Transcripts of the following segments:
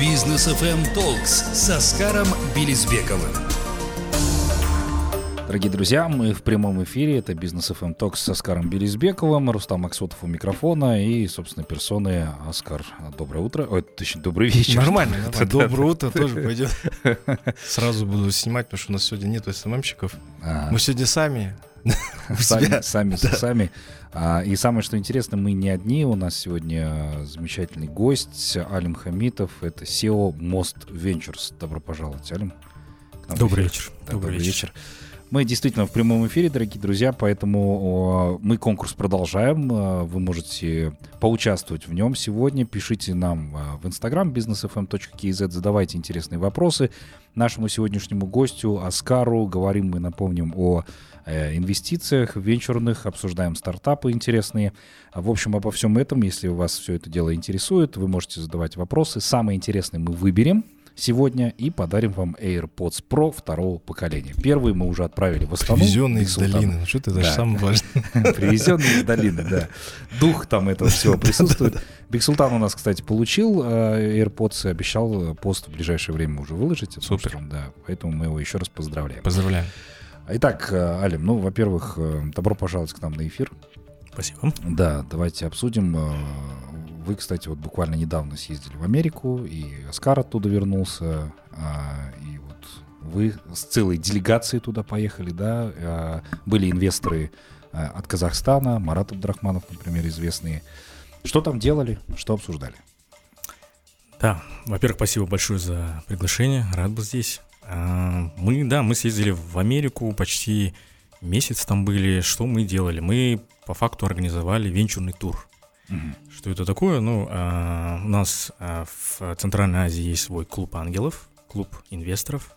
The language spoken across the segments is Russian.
Бизнес FM Talks с Оскаром Белизбековым. Дорогие друзья, мы в прямом эфире. Это Бизнес FM Talks с Оскаром Белизбековым, Рустам Аксотов у микрофона и, собственно, персоны Оскар. Доброе утро. Ой, точнее, добрый вечер. Нормально. Доброе утро тоже пойдет. Сразу буду снимать, потому что у нас сегодня нет СММщиков. А. Мы сегодня сами. Сами, сами, сами. А, и самое, что интересно, мы не одни. У нас сегодня замечательный гость Алим Хамитов. Это SEO Most Ventures. Добро пожаловать, Алим. Добрый вечер. Добрый вечер. Мы действительно в прямом эфире, дорогие друзья, поэтому мы конкурс продолжаем. А, вы можете поучаствовать в нем сегодня. Пишите нам а, в Instagram businessfm.kz, задавайте интересные вопросы нашему сегодняшнему гостю Оскару. Говорим мы, напомним, о инвестициях венчурных, обсуждаем стартапы интересные. В общем, обо всем этом, если вас все это дело интересует, вы можете задавать вопросы. Самые интересные мы выберем сегодня и подарим вам AirPods Pro второго поколения. Первый мы уже отправили в Астану. Привезенный из долины. Ну, что это да. самое важное. Привезенный из долины, да. Дух там этого всего присутствует. Биг Султан у нас, кстати, получил э, AirPods и обещал пост в ближайшее время уже выложить. Супер. Да, поэтому мы его еще раз поздравляем. Поздравляем. Итак, э, Алим, ну, во-первых, э, добро пожаловать к нам на эфир. Спасибо. Да, давайте обсудим. Э, вы, кстати, вот буквально недавно съездили в Америку, и Оскар оттуда вернулся, и вот вы с целой делегацией туда поехали, да, были инвесторы от Казахстана, Марат Абдрахманов, например, известные. Что там делали, что обсуждали? Да, во-первых, спасибо большое за приглашение, рад быть здесь. А, мы, да, мы съездили в Америку, почти месяц там были. Что мы делали? Мы по факту организовали венчурный тур. Mm-hmm. Что это такое? Ну, а, у нас а, в Центральной Азии есть свой клуб ангелов, клуб инвесторов,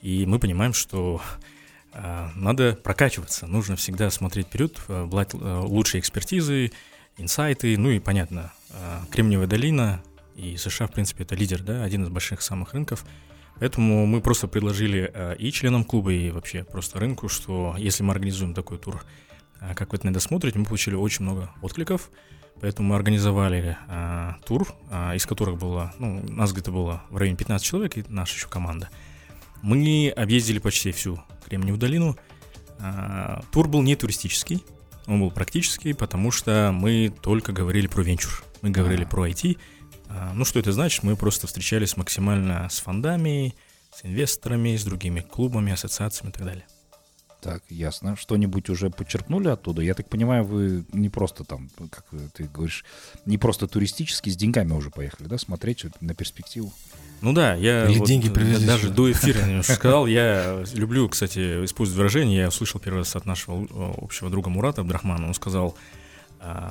и мы понимаем, что надо прокачиваться, нужно всегда смотреть вперед, брать лучшие экспертизы, инсайты, ну и понятно, Кремниевая долина и США, в принципе, это лидер, да, один из больших самых рынков – Поэтому мы просто предложили э, и членам клуба, и вообще просто рынку, что если мы организуем такой тур, э, как вы это иногда смотрите, мы получили очень много откликов. Поэтому мы организовали э, тур, из которых было, ну, нас где-то было в районе 15 человек, и наша еще команда. Мы объездили почти всю Кремниевую долину. Тур был не туристический, он был практический, потому что мы только говорили про венчур. Мы говорили а. про IT, а, ну, что это значит? Мы просто встречались максимально с фондами, с инвесторами, с другими клубами, ассоциациями и так далее. Так, ясно. Что-нибудь уже подчеркнули оттуда? Я так понимаю, вы не просто там, как ты говоришь, не просто туристически, с деньгами уже поехали, да, смотреть на перспективу? Ну да, я Или вот деньги привезли даже сюда. до эфира немножко сказал. Я люблю, кстати, использовать выражение. Я услышал первый раз от нашего общего друга Мурата Абдрахмана. Он сказал, а,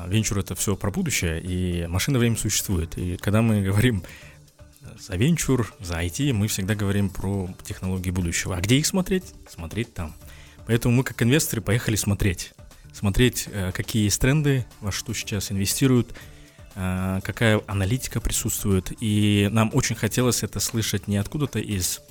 венчур это все про будущее, и машина времени существует. И когда мы говорим за венчур, за IT, мы всегда говорим про технологии будущего. А где их смотреть? Смотреть там. Поэтому мы как инвесторы поехали смотреть. Смотреть, э, какие есть тренды, во что сейчас инвестируют, э, какая аналитика присутствует. И нам очень хотелось это слышать не откуда-то из,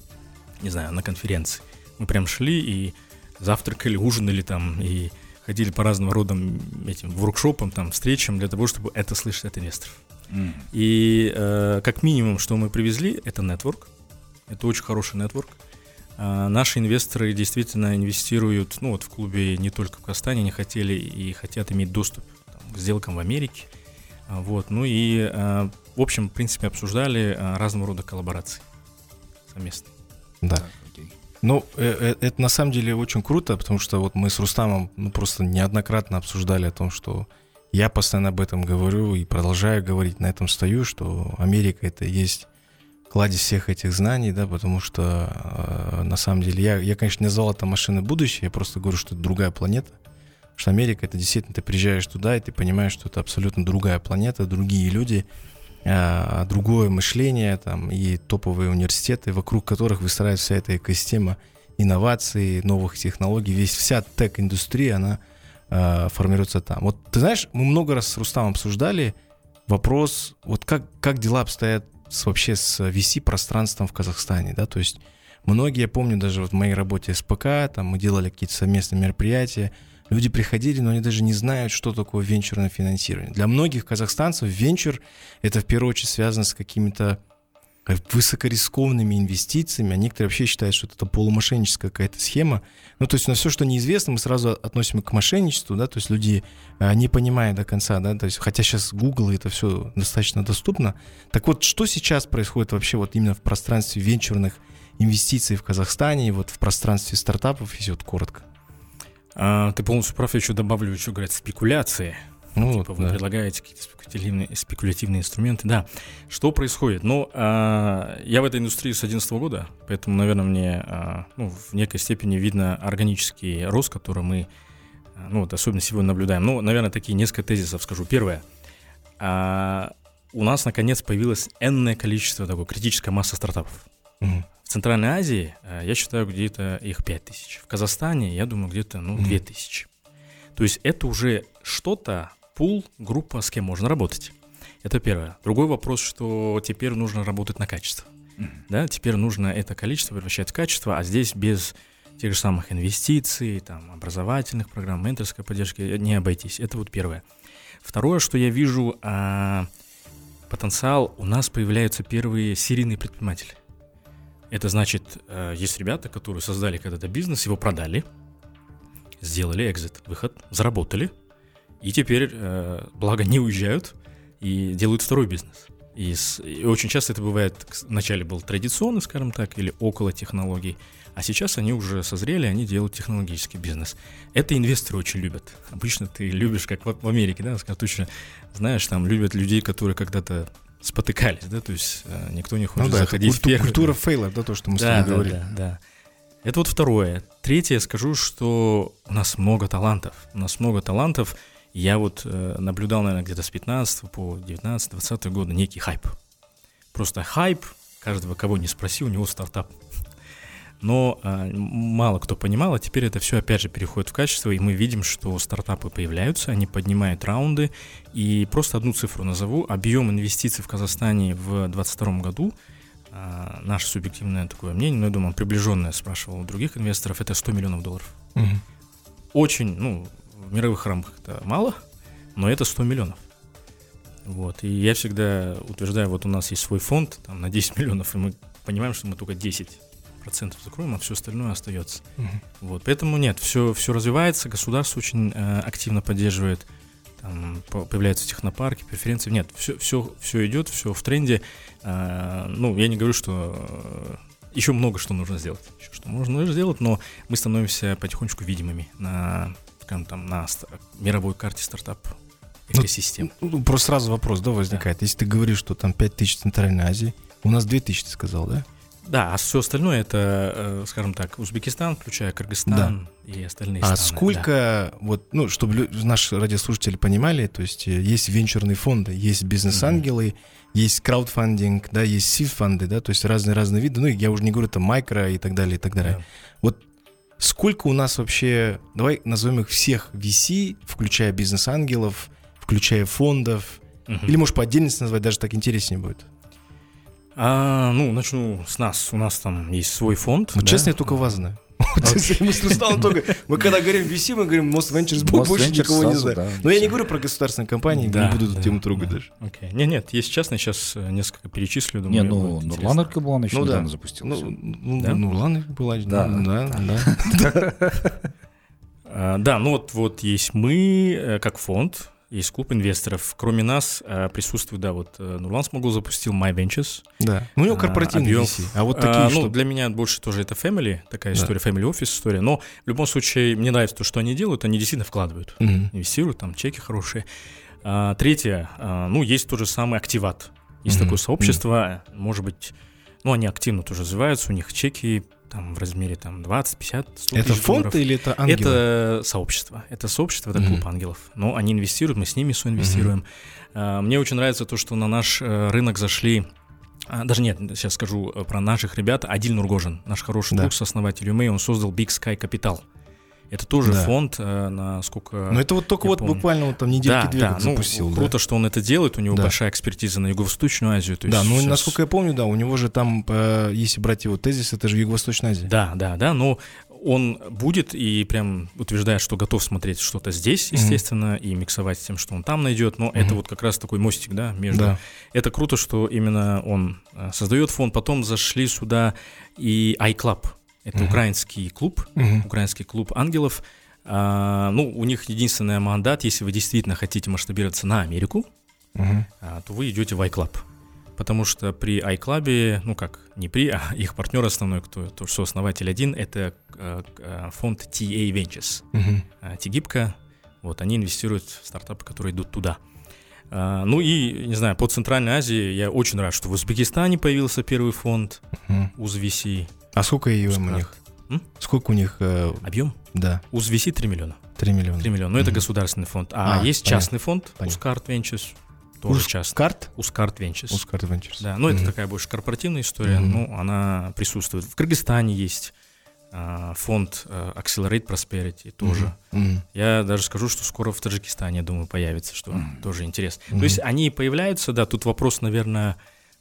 не знаю, на конференции. Мы прям шли и завтракали, ужинали там, и ходили по разным родам этим воркшопам, там, встречам для того, чтобы это слышать от инвесторов. Mm. И э, как минимум, что мы привезли, это нетворк. Это очень хороший нетворк. Э, наши инвесторы действительно инвестируют, ну вот в клубе не только в Казахстане, они хотели и хотят иметь доступ там, к сделкам в Америке. Э, вот, ну и э, в общем, в принципе, обсуждали э, разного рода коллаборации совместно. Да. Ну, э, э, это на самом деле очень круто, потому что вот мы с Рустамом ну, просто неоднократно обсуждали о том, что я постоянно об этом говорю и продолжаю говорить, на этом стою, что Америка это есть кладезь всех этих знаний, да, потому что э, на самом деле я, я, конечно, не назвал это машины будущее, я просто говорю, что это другая планета, что Америка это действительно ты приезжаешь туда и ты понимаешь, что это абсолютно другая планета, другие люди, другое мышление там, и топовые университеты, вокруг которых выстраивается вся эта экосистема инноваций, новых технологий, весь вся тек-индустрия, она э, формируется там. Вот ты знаешь, мы много раз с Рустамом обсуждали вопрос, вот как, как дела обстоят с, вообще с VC-пространством в Казахстане, да, то есть многие, я помню, даже вот в моей работе СПК, там мы делали какие-то совместные мероприятия, Люди приходили, но они даже не знают, что такое венчурное финансирование. Для многих казахстанцев венчур — это в первую очередь связано с какими-то высокорискованными инвестициями, а некоторые вообще считают, что это полумошенническая какая-то схема. Ну, то есть на все, что неизвестно, мы сразу относим к мошенничеству, да, то есть люди а, не понимая до конца, да, то есть хотя сейчас Google это все достаточно доступно. Так вот, что сейчас происходит вообще вот именно в пространстве венчурных инвестиций в Казахстане, вот в пространстве стартапов, если вот коротко? А, ты полностью прав, я еще добавлю, еще говорят, спекуляции. Ну, типа, вот, вы да. предлагаете какие-то спекулятивные, спекулятивные инструменты. Да. Что происходит? Ну, а, я в этой индустрии с 2011 года, поэтому, наверное, мне а, ну, в некой степени видно органический рост, который мы, а, ну, вот особенно сегодня наблюдаем. Ну, наверное, такие несколько тезисов скажу. Первое. А, у нас, наконец, появилось энное количество, такой критическая масса стартапов. Угу. В Центральной Азии, а, я считаю, где-то их 5 тысяч. В Казахстане, я думаю, где-то, ну, 2 тысячи. То есть это уже что-то, пул, группа, с кем можно работать. Это первое. Другой вопрос, что теперь нужно работать на качество. Mm-hmm. Да, теперь нужно это количество превращать в качество, а здесь без тех же самых инвестиций, там, образовательных программ, менторской поддержки не обойтись. Это вот первое. Второе, что я вижу, а, потенциал, у нас появляются первые серийные предприниматели. Это значит, а, есть ребята, которые создали когда-то бизнес, его продали, сделали экзит, выход, заработали – и теперь, э, благо, не уезжают и делают второй бизнес. И, с, и очень часто это бывает, вначале был традиционный, скажем так, или около технологий, а сейчас они уже созрели, они делают технологический бизнес. Это инвесторы очень любят. Обычно ты любишь, как в, в Америке, да, точно знаешь, там любят людей, которые когда-то спотыкались, да, то есть э, никто не хочет ну, да, заходить культу, в первый. Культура фейла, да, то, что мы да, с тобой да, говорили. Да, да. Это вот второе. Третье, скажу, что у нас много талантов. У нас много талантов, я вот э, наблюдал, наверное, где-то с 15 по 19-20 года некий хайп. Просто хайп, каждого, кого не спроси, у него стартап. Но э, мало кто понимал, а теперь это все опять же переходит в качество, и мы видим, что стартапы появляются, они поднимают раунды. И просто одну цифру назову. Объем инвестиций в Казахстане в 2022 году, э, наше субъективное такое мнение, но я думаю, приближенное, спрашивал у других инвесторов, это 100 миллионов долларов. Угу. Очень, ну, в мировых рамках это мало, но это 100 миллионов. Вот. И я всегда утверждаю, вот у нас есть свой фонд там, на 10 миллионов, и мы понимаем, что мы только 10 процентов закроем, а все остальное остается. Угу. Вот. Поэтому нет, все, все развивается, государство очень э, активно поддерживает, там появляются технопарки, преференции. Нет, все, все, все идет, все в тренде. Э, ну, я не говорю, что э, еще много что нужно сделать, еще что можно сделать, но мы становимся потихонечку видимыми на скажем, там, на мировой карте стартап экосистем. Ну, ну, просто сразу вопрос, да, возникает. Да. Если ты говоришь, что там 5 тысяч в Центральной Азии, у нас 2 тысячи, ты сказал, да? Да, а все остальное это, э, скажем так, Узбекистан, включая Кыргызстан да. и остальные а страны. А сколько, да. вот, ну, чтобы наши радиослушатели понимали, то есть э, есть венчурные фонды, есть бизнес-ангелы, mm-hmm. есть краудфандинг, да, есть сид-фонды, да, то есть разные-разные виды, ну, я уже не говорю там микро и так далее, и так далее. Yeah. Вот Сколько у нас вообще, давай назовем их всех VC, включая бизнес-ангелов, включая фондов, угу. или можешь по отдельности назвать, даже так интереснее будет. А, ну, начну с нас. У нас там есть свой фонд. Ну, да? честно, я только вас знаю. Мы когда говорим VC, мы говорим Most Ventures, больше никого не знаю. Но я не говорю про государственные компании, не буду эту тему трогать даже. Нет, нет, есть частные, сейчас э, несколько перечислю. Не, ну, Нурлан Аркаблан еще недавно запустился. Ну, Нурлан была, да, да. А, да, ну вот, вот есть мы, э, как фонд, есть клуб инвесторов. Кроме нас э, присутствует, да, вот э, Нурлан Смогул запустил My Ventures. Да. Ну, у него корпоративный а, VC. А вот такие а, что? Ну, для меня больше тоже это family, такая да. история, family office история. Но в любом случае, мне нравится то, что они делают, они действительно вкладывают, угу. инвестируют, там чеки хорошие. А, третье, а, ну, есть тот же самый активат. Есть угу. такое сообщество, угу. может быть, ну, они активно тоже развиваются, у них чеки там в размере там 20, 50, 100 Это фонд долларов. или это ангелы? Это сообщество. Это сообщество, это клуб mm-hmm. ангелов. Но они инвестируют, мы с ними соинвестируем. Mm-hmm. Мне очень нравится то, что на наш э, рынок зашли а, даже нет, сейчас скажу э, про наших ребят. Адиль Нургожин, наш хороший да. друг, сооснователь Юмей, он создал Big Sky Capital. Это тоже да. фонд, э, насколько. Но это вот только вот помню. буквально вот там недельки да, две да, как ну, запустил. Круто, да. что он это делает. У него да. большая экспертиза на Юго-Восточную Азию. То есть да, ну сейчас... насколько я помню, да, у него же там, э, если брать его тезис, это же Юго-Восточная Азия. Да, да, да. Но он будет и прям утверждает, что готов смотреть что-то здесь, естественно, и миксовать с тем, что он там найдет. Но это вот как раз такой мостик, да, между. Да. Это круто, что именно он э, создает фонд. Потом зашли сюда и iClub. Это украинский клуб, Мгм. украинский клуб ангелов. А, ну, у них единственный мандат, если вы действительно хотите масштабироваться на Америку, Мгм. а, то вы идете в iClub. Потому что при iClub, ну как, не при, а их партнер основной, кто, то, что основатель один, это э, э, фонд TA Ventures. Мгм. А, Тигибка, вот, они инвестируют в стартапы, которые идут туда. А, ну и, не знаю, по Центральной Азии я очень рад, что в Узбекистане появился первый фонд Мгм. UZVC. А сколько ее у них? М? Сколько у них? э, Объем? Да, UZVC 3 миллиона. 3 миллиона. 3 миллиона. Но это Мгм. государственный фонд. А, А, есть понятно. частный фонд, Понятно. Ускарт Ventures, тоже Уз- частный. Карт? Ускарт Ventures. Ускарт Ventures. Да, но это Мгм. такая больше корпоративная история, Мгм. но она присутствует. В Кыргызстане есть а, фонд а, Accelerate Prosperity тоже. Мгм. Я даже скажу, что скоро в Таджикистане, я думаю, появится, что Мгм. тоже интересно. Мгм. То есть они появляются, да, тут вопрос, наверное,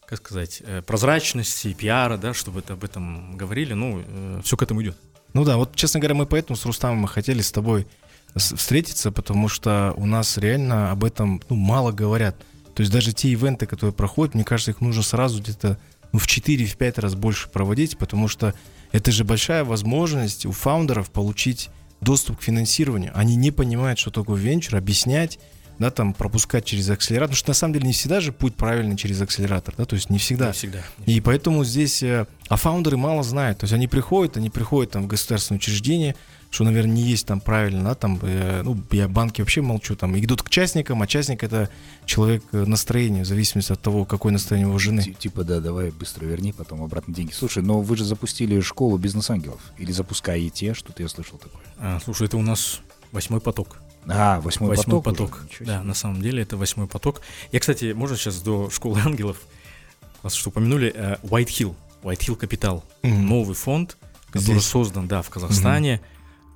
как сказать, э, прозрачности, пиара, да, чтобы это об этом говорили, ну, все к этому идет. Ну да, вот, честно говоря, мы поэтому с Рустамом мы хотели с тобой встретиться, потому что у нас реально об этом ну, мало говорят. То есть даже те ивенты, которые проходят, мне кажется, их нужно сразу где-то ну, в 4-5 раз больше проводить, потому что это же большая возможность у фаундеров получить доступ к финансированию. Они не понимают, что такое венчур, объяснять, да, там, пропускать через акселератор, потому что на самом деле не всегда же путь правильный через акселератор, да, то есть не всегда. Не всегда. И поэтому здесь, э, а фаундеры мало знают, то есть они приходят, они приходят там в государственное учреждение, что, наверное, не есть там правильно, да, там, э, ну, я банки вообще молчу, там, идут к частникам, а частник это человек э, настроения, в зависимости от того, какое настроение у его жены. Ти- Типа, да, давай быстро верни, потом обратно деньги. Слушай, но вы же запустили школу бизнес-ангелов. Или запускаете, что-то я слышал такое. А, слушай, это у нас восьмой поток. А, восьмой, Восьмой поток. поток. Да, на самом деле это восьмой поток. Я, кстати, можно сейчас до школы ангелов, вас что упомянули, э, White Hill, White Hill Capital, Мгм. новый фонд, который Здесь. создан, да, в Казахстане,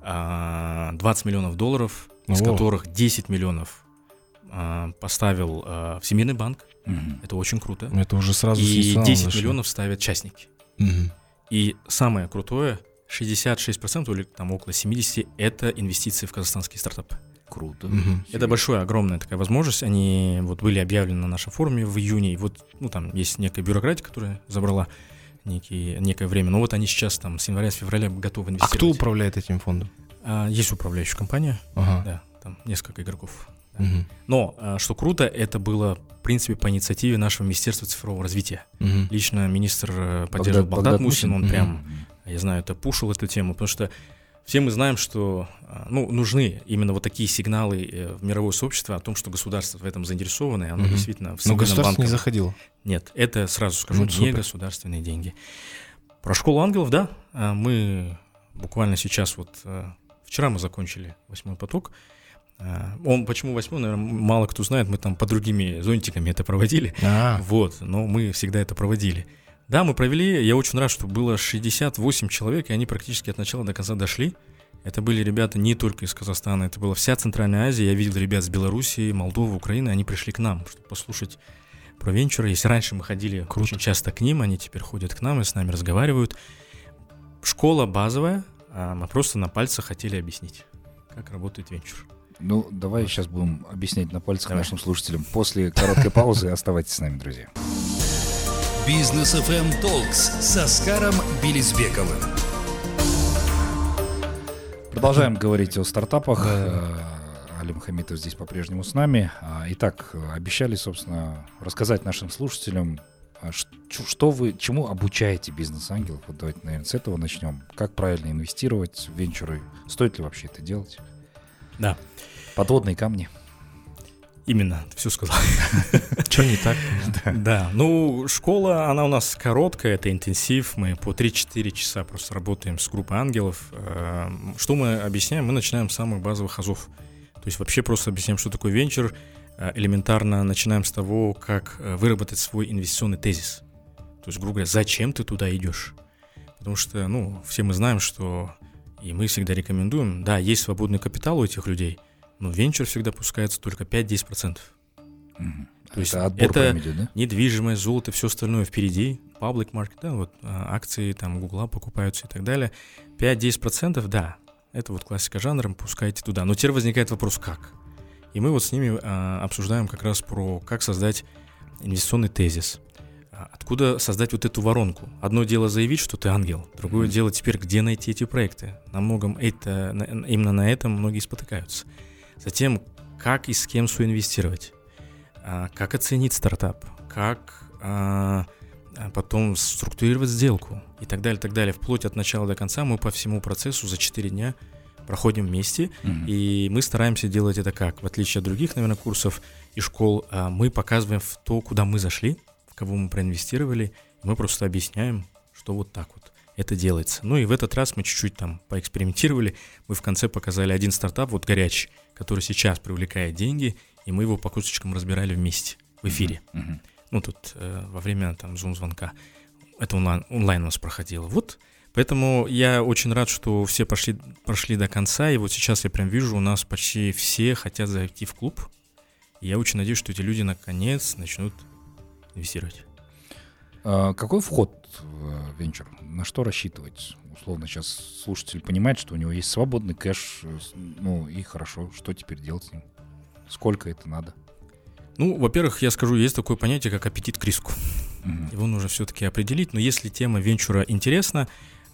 а, 20 миллионов долларов, из О. которых 10 миллионов а, поставил а, Всемирный банк, Мгм. это очень круто, Это уже сразу и национала 10 зашло. миллионов ставят частники. Мгм. И самое крутое, 66% или там около 70% это инвестиции в казахстанские стартапы. Круто. Мгм. Это большая, огромная такая возможность. Они вот были объявлены на нашем форуме в июне. И вот, ну, там есть некая бюрократия, которая забрала некие, некое время. Но вот они сейчас там с января, с февраля готовы А инвестировать. кто управляет этим фондом? А, есть управляющая компания, Ага. да, там несколько игроков. да. Мгм. Но, а, что круто, это было, в принципе, по инициативе нашего Министерства цифрового развития. Мгм. Лично министр э, поддерживал Багдад, Мусин, он Мгм. прям я знаю, это пушил эту тему, потому что все мы знаем, что а, ну, нужны именно вот такие сигналы э, в мировое сообщество о том, что государство в этом заинтересовано, и оно Мгм. действительно в Но государство банке- не заходило. Нет, это сразу скажу, Ну, не государственные деньги. Про школу ангелов, да, а, мы буквально сейчас вот а, вчера мы закончили восьмой поток. Он почему восьмой, наверное, мало кто знает, мы там по другими зонтиками это проводили. А, Вот, но мы всегда это проводили. Да, мы провели, я очень рад, что было 68 человек, и они практически от начала до конца дошли. Это были ребята не только из Казахстана, это была вся Центральная Азия. Я видел ребят с Белоруссии, Молдовы, Украины, они пришли к нам, чтобы послушать про венчуры. Если раньше мы ходили Круто. очень часто к ним, они теперь ходят к нам и с нами разговаривают. Школа базовая, а мы просто на пальцах хотели объяснить, как работает венчур. Ну, давай сейчас будем объяснять на пальцах Давай. нашим слушателям. После короткой паузы оставайтесь с нами, друзья. Бизнес FM Talks с Оскаром Белизбековым. Продолжаем говорить о стартапах. Э, Алим Хамитов здесь по-прежнему с нами. А, Итак, обещали, собственно, рассказать нашим слушателям, а, что вы, чему обучаете бизнес-ангелов. Вот давайте, наверное, с этого начнем. Как правильно инвестировать в венчуры? Стоит ли вообще это делать? Да, Подводные камни. Именно, ты все сказал. что не так? Да, ну, школа, она у нас короткая, это интенсив, мы по 3-4 часа просто работаем с группой ангелов. Э, Что мы объясняем? Мы начинаем с самых базовых азов. То есть вообще просто объясняем, что такое венчур. Э, Элементарно начинаем с того, как э, выработать свой инвестиционный тезис. То есть, грубо говоря, зачем ты туда идешь? Потому что, ну, все мы знаем, что, и мы всегда рекомендуем, да, есть свободный капитал у этих людей, но в венчур всегда пускается только 5-10%. Мгм. То есть это отбор это идет, да? недвижимость, золото, все остальное впереди, public market, да, вот а, акции там Гугла покупаются и так далее. 5-10%, да, это вот классика жанра, пускайте туда. Но теперь возникает вопрос, как? И мы вот с ними а, обсуждаем как раз про как создать инвестиционный тезис. А, Откуда создать вот эту воронку? Одно дело заявить, что ты ангел, другое Мгм. дело теперь, где найти эти проекты. На многом это, на- именно на этом многие спотыкаются. Затем, как и с кем соинвестировать, А, как оценить стартап, как а, а потом структурировать сделку и так далее, так далее. Вплоть от начала до конца мы по всему процессу за 4 дня проходим вместе, Мгм. и мы стараемся делать это как? В отличие от других, наверное, курсов и школ, мы показываем в то, куда мы зашли, в кого мы проинвестировали, мы просто объясняем, что вот так вот это делается. Ну и в этот раз мы чуть-чуть там поэкспериментировали, мы в конце показали один стартап, вот горячий, который сейчас привлекает деньги, и мы его по кусочкам разбирали вместе в эфире. Мгм. Ну, тут э, во время там зум-звонка. Это онлайн, онлайн у нас проходило. Вот, поэтому я очень рад, что все пошли, прошли до конца, и вот сейчас я прям вижу, у нас почти все хотят зайти в клуб. И я очень надеюсь, что эти люди наконец начнут инвестировать. А Какой вход в э, венчур? На что рассчитывать? Условно, сейчас слушатель понимает, что у него есть свободный кэш, э, ну и хорошо, что теперь делать с ним? Сколько это надо? Ну, во-первых, я скажу, есть такое понятие, как аппетит к риску. Мгм. Его нужно все-таки определить. Но если тема венчура интересна,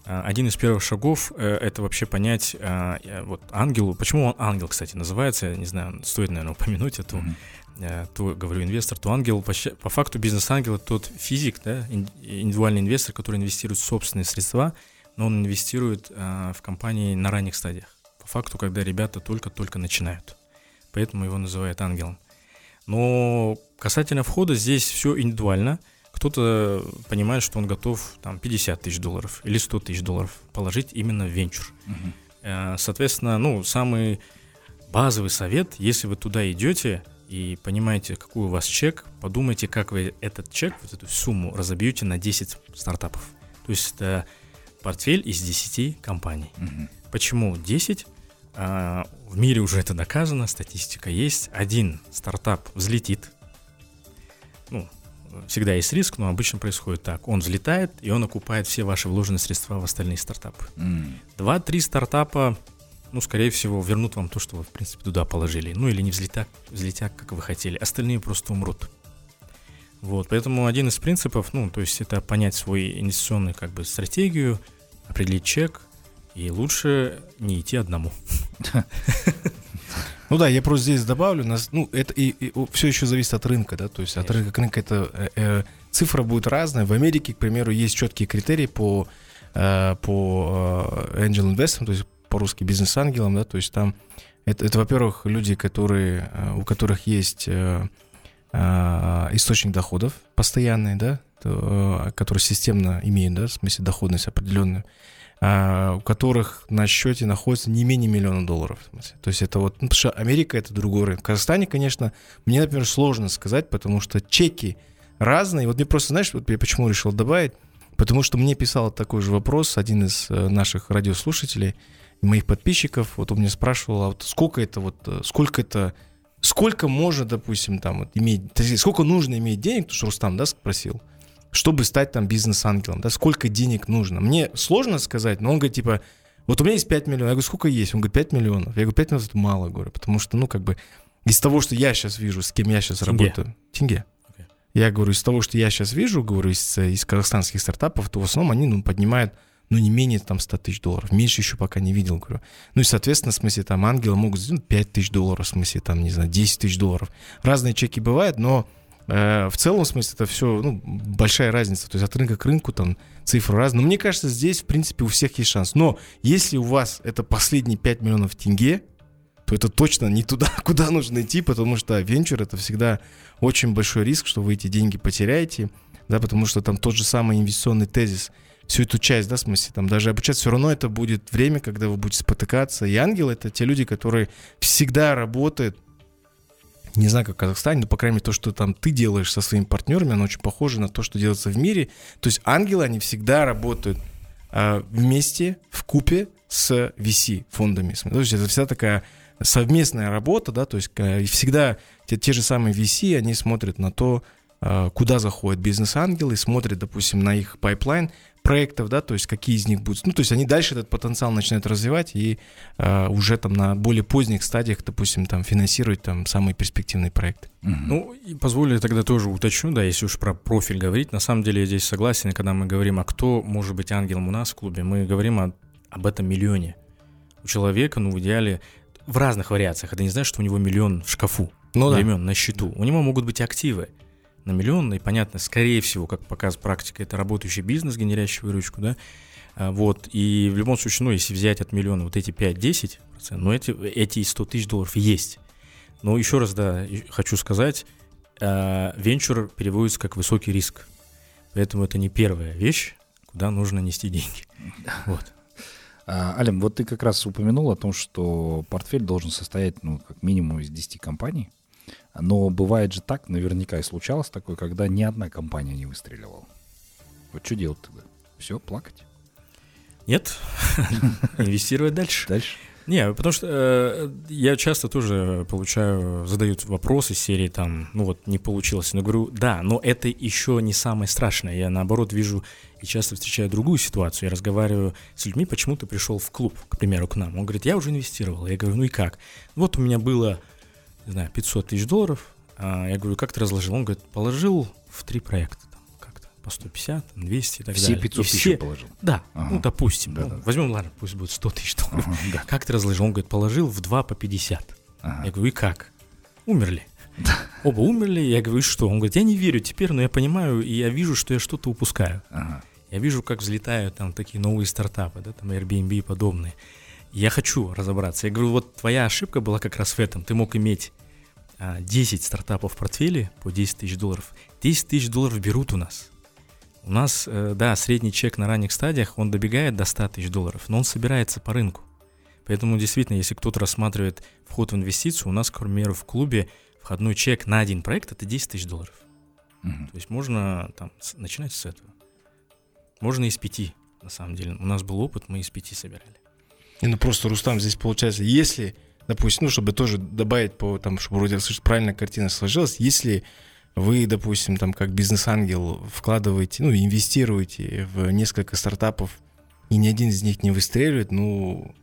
а, один из первых шагов э, это вообще понять а, вот ангелу. Почему он ангел, кстати, называется? Не знаю, стоит, наверное, упомянуть эту. Мгм. Э, То говорю инвестор, то ангел. По, факту бизнес-ангел это тот физик, да, ин- индивидуальный инвестор, который инвестирует в собственные средства, но он инвестирует а, в компании на ранних стадиях. По факту, когда ребята только-только начинают. Поэтому его называют ангелом. Но касательно входа здесь все индивидуально. Кто-то понимает, что он готов там 50 тысяч долларов или 100 тысяч долларов положить именно в венчур. Э, Соответственно, ну, самый базовый совет, если вы туда идете и понимаете, какой у вас чек, подумайте, как вы этот чек, вот эту сумму разобьете на 10 стартапов. То есть это портфель из 10 компаний. Мгм. Почему 10? А, в мире уже это доказано, статистика есть. Один стартап взлетит. Ну, всегда есть риск, но обычно происходит так. Он взлетает, и он окупает все ваши вложенные средства в остальные стартапы. Два-три стартапа, ну, скорее всего, вернут вам то, что вы, в принципе, туда положили. Ну, или не взлетят, взлетят, как вы хотели. Остальные просто умрут. Вот, поэтому один из принципов, ну, то есть это понять свою инвестиционную, как бы, стратегию, определить чек, и лучше не идти одному. Ну да, я просто здесь добавлю, нас, ну это и, все еще зависит от рынка, да, то есть от рынка к рынку это э, э, цифра будет разная. В Америке, к примеру, есть четкие критерии по э, по э, angel investment, то есть по-русски бизнес-ангелам, да, то есть там это, это во-первых, люди, которые э, у которых есть э, э, источник доходов постоянный, да, то, который системно имеет, да, в смысле доходность определенную а, у которых на счете находится не менее миллиона долларов. в смысле. То есть это вот, ну, потому что Америка это другой рынок. В Казахстане, конечно, мне, например, сложно сказать, потому что чеки разные. Вот мне просто, знаешь, вот я почему решил добавить, потому что мне писал такой же вопрос один из наших радиослушателей, моих подписчиков, вот он меня спрашивал, а вот сколько это вот, э, сколько это, сколько можно, допустим, там вот иметь, то есть сколько нужно иметь денег, потому что Рустам, да, спросил, чтобы стать там бизнес-ангелом, да, сколько денег нужно. Мне сложно сказать, но он говорит, типа, вот у меня есть 5 миллионов. Я говорю, сколько есть? Он говорит, 5 миллионов. Я говорю, 5 миллионов это мало, говорю, потому что, ну, как бы, из того, что я сейчас вижу, с кем я сейчас Тенге. работаю. Тенге. Окей. Я говорю, из того, что я сейчас вижу, говорю, из, из казахстанских стартапов, то в основном они, ну, поднимают, ну, не менее там 100 тысяч долларов. Меньше еще пока не видел, говорю. Ну, и, соответственно, в смысле, там, ангелы могут ну, 5 тысяч долларов, в смысле, там, не знаю, 10 тысяч долларов. Разные чеки бывают, но Э, в целом, в смысле, это все ну, большая разница. То есть от рынка к рынку там цифры разные. Но мне кажется, здесь, в принципе, у всех есть шанс. Но если у вас это последние 5 миллионов тенге, то это точно не туда, куда нужно идти, потому что венчур это всегда очень большой риск, что вы эти деньги потеряете, да, потому что там тот же самый инвестиционный тезис, всю эту часть, да, в смысле, там даже обучаться, все равно это будет время, когда вы будете спотыкаться. И ангелы это те люди, которые всегда работают не знаю, как в Казахстане, но, по крайней мере, то, что там ты делаешь со своими партнерами, оно очень похоже на то, что делается в мире. То есть ангелы, они всегда работают а, вместе, в купе с VC фондами. То есть это вся такая совместная работа, да, то есть э, всегда те, те же самые VC, они смотрят на то, э, куда заходят бизнес-ангелы, смотрят, допустим, на их pipeline проектов, да, то есть какие из них будут, ну, то есть они дальше этот потенциал начинают развивать и э, уже там на более поздних стадиях, допустим, там финансировать там самые перспективные проекты. Ну, и позволю тогда тоже уточню, да, если уж про профиль говорить, на самом деле я здесь согласен, когда мы говорим, а кто может быть ангелом у нас в клубе, мы говорим о, об этом миллионе. У человека, ну, в идеале, в разных вариациях, это не значит, что у него миллион в шкафу, Ну да. времен на счету. У него могут быть активы на миллион, и понятно, скорее всего, как показывает практика, это работающий бизнес, генерящий выручку, да, А, вот, и в любом случае, ну, если взять от миллиона вот эти 5-10%, ну, эти, эти 100 тысяч долларов есть. Но еще раз, да, хочу сказать, а, венчур переводится как высокий риск, поэтому это не первая вещь, куда нужно нести деньги. Вот. А, Алим, вот ты как раз упомянул о том, что портфель должен состоять, ну, как минимум из 10 компаний. Но бывает же так, наверняка и случалось такое, когда ни одна компания не выстреливала. Вот что делать тогда? Все, плакать? Нет, инвестировать дальше. Дальше? Не, потому что э, я часто тоже получаю, задают вопросы из серии там, ну вот не получилось. Но говорю, да, но это еще не самое страшное. Я наоборот вижу и часто встречаю другую ситуацию. Я разговариваю с людьми, почему ты пришел в клуб, к примеру, к нам. Он говорит, я уже инвестировал. Я говорю, ну и как? Вот у меня было, не знаю, 500 тысяч долларов. А я говорю, как ты разложил? Он говорит, положил в три проекта. Там, как-то по 150, там, 200 и так Все далее. 500 И тысяч все- положил? Да, Ага. ну допустим. Да, ну, да. Возьмем, ладно, пусть будет 100 тысяч долларов. Ага, да. Как ты разложил? Он говорит, положил в 2 по 50. Ага. Я говорю, и как? Умерли. Оба умерли. Я говорю, и что? Он говорит, я не верю теперь, но я понимаю, и я вижу, что я что-то упускаю. Ага. Я вижу, как взлетают там такие новые стартапы, да, там Airbnb и подобные. Я хочу разобраться. Я говорю, вот твоя ошибка была как раз в этом. Ты мог иметь а, 10 стартапов в портфеле по 10 тысяч долларов. 10 тысяч долларов берут у нас. У нас, э, да, средний чек на ранних стадиях, он добегает до 100 тысяч долларов, но он собирается по рынку. Поэтому действительно, если кто-то рассматривает вход в инвестицию, у нас, к примеру, в клубе входной чек на один проект это 10 тысяч долларов. Мгм. То есть можно там начинать с этого. Можно из пяти, на самом деле. У нас был опыт, мы из пяти собирали. И, ну просто, Рустам, здесь получается, если, допустим, ну, чтобы тоже добавить по, там, чтобы вроде правильная картина сложилась, если вы, допустим, там, как бизнес-ангел вкладываете, ну, инвестируете в несколько стартапов, и ни один из них не выстреливает, ну,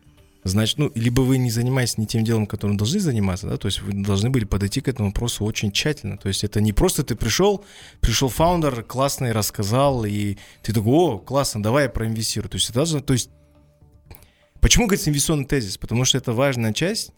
значит, ну, либо вы не занимаетесь не тем делом, которым должны заниматься, да, то есть вы должны были подойти к этому вопросу очень тщательно. То есть это не просто ты пришел, пришел фаундер, классный, рассказал, и ты такой, о, классно, давай я проинвестирую. То есть это должно, то есть Почему, говорится, инвестиционный тезис? Потому что это важная часть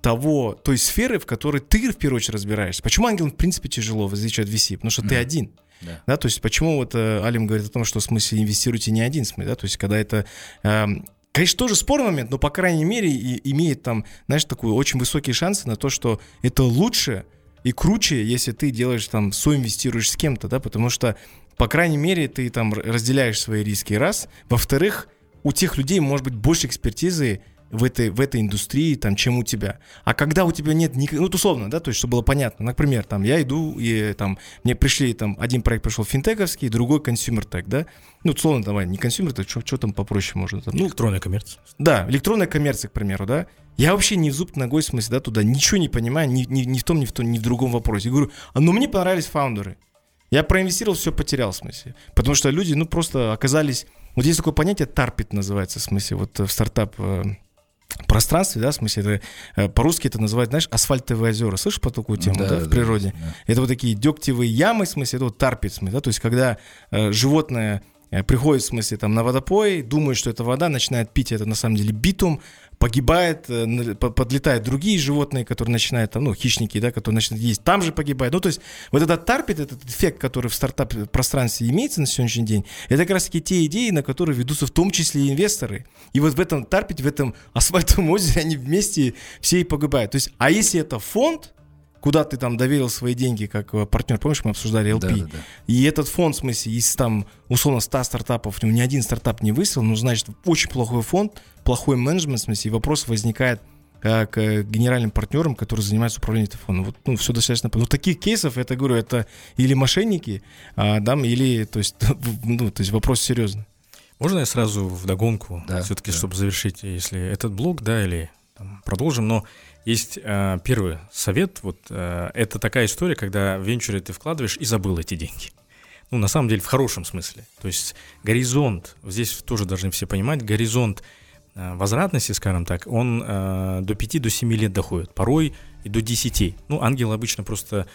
того, той сферы, в которой ты в первую очередь разбираешься. Почему ангелам, в принципе, тяжело, в отличие от VC? Потому что ты Да. один. Да. Да, то есть почему вот э, Алим говорит о том, что в смысле инвестируйте не один, смысле, да, то есть когда это, эм, конечно, тоже спорный момент, но по крайней мере и, имеет там, знаешь, такой очень высокие шансы на то, что это лучше и круче, если ты делаешь там, соинвестируешь с кем-то, да, потому что, по крайней мере, ты там разделяешь свои риски, раз. Во-вторых, у тех людей может быть больше экспертизы в этой, в этой индустрии, там, чем у тебя. А когда у тебя нет, ни, ну, условно, да, то есть, чтобы было понятно, например, там, я иду, и там, мне пришли, там, один проект пришел финтековский, другой consumer tech, да, ну, условно, давай, не consumer tech, что там попроще можно, там, ну, Электронная коммерция. да, электронная коммерция, к примеру, да. Я вообще не в зуб ногой, в смысле, да, туда ничего не понимаю, ни, ни, ни в том, ни в том, ни в другом вопросе. Я говорю, а ну мне понравились фаундеры. Я проинвестировал, все потерял, в смысле. Потому что люди, ну, просто оказались... Вот есть такое понятие тарпит называется, в смысле, вот э, в стартап э, пространстве, да, в смысле, это, э, по-русски это называют, знаешь, асфальтовые озера. Слышишь про такую тему, да, в природе? да. Это вот такие дегтевые ямы, в смысле, это вот тарпит, в смысле, да, то есть когда э, животное приходит, в смысле, там, на водопой, думает, что это вода, начинает пить, это на самом деле битум, погибает, э, подлетают другие животные, которые начинают, там, ну, хищники, да, которые начинают есть, там же погибают. Ну, то есть вот этот тарпит, этот эффект, который в стартап-пространстве имеется на сегодняшний день, это как раз-таки те идеи, на которые ведутся в том числе и инвесторы. И вот в этом тарпите, в этом асфальтовом озере они вместе все и погибают. То есть, а если это фонд, куда ты там доверил свои деньги как э, партнер, помнишь, мы обсуждали LP, Да, да, да. и этот фонд, в смысле, из там, условно, 100 стартапов, в нем ни один стартап не выстрелил, ну, значит, очень плохой фонд, плохой менеджмент, в смысле, и вопрос возникает э, к э, генеральным партнерам, которые занимаются управлением этим фондом. Вот, ну, все достаточно... Ну, таких кейсов, это, говорю, это или мошенники, а, да, или, то есть, ну, то есть вопрос серьезный. Можно я сразу в догонку, Да, все-таки, да. чтобы завершить, если этот блок, да, или там, продолжим, но Есть э, первый совет, вот э, это такая история, когда в венчуре ты вкладываешь и забыл эти деньги. Ну, на самом деле, в хорошем смысле. То есть горизонт, здесь тоже должны все понимать, горизонт э, возвратности, скажем так, он э, до 5 до 7 лет доходит, порой и до 10. Ну, ангел обычно просто